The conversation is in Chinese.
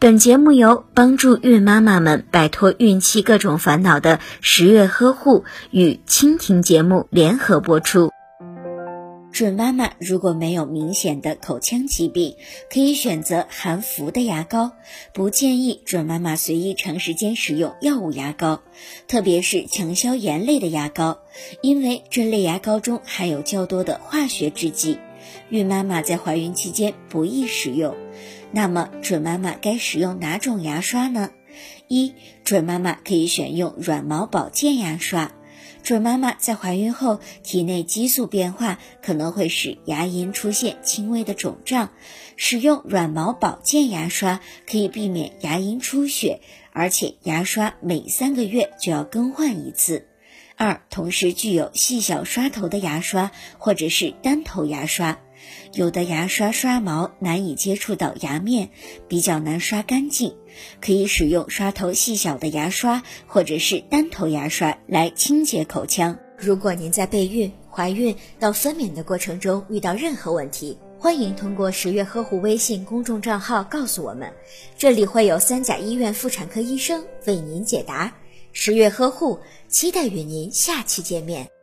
本节目由帮助孕妈妈们摆脱孕期各种烦恼的十月呵护与蜻蜓节目联合播出。准妈妈如果没有明显的口腔疾病，可以选择含氟的牙膏，不建议准妈妈随意长时间使用药物牙膏，特别是强消炎类的牙膏，因为这类牙膏中含有较多的化学制剂，孕妈妈在怀孕期间不宜使用。那么，准妈妈该使用哪种牙刷呢？一，准妈妈可以选用软毛保健牙刷。准妈妈在怀孕后，体内激素变化可能会使牙龈出现轻微的肿胀，使用软毛保健牙刷可以避免牙龈出血，而且牙刷每三个月就要更换一次。二，同时具有细小刷头的牙刷或者是单头牙刷。有的牙刷刷毛难以接触到牙面，比较难刷干净，可以使用刷头细小的牙刷或者是单头牙刷来清洁口腔。如果您在备孕、怀孕到分娩的过程中遇到任何问题，欢迎通过十月呵护微信公众账号告诉我们，这里会有三甲医院妇产科医生为您解答。十月呵护，期待与您下期见面。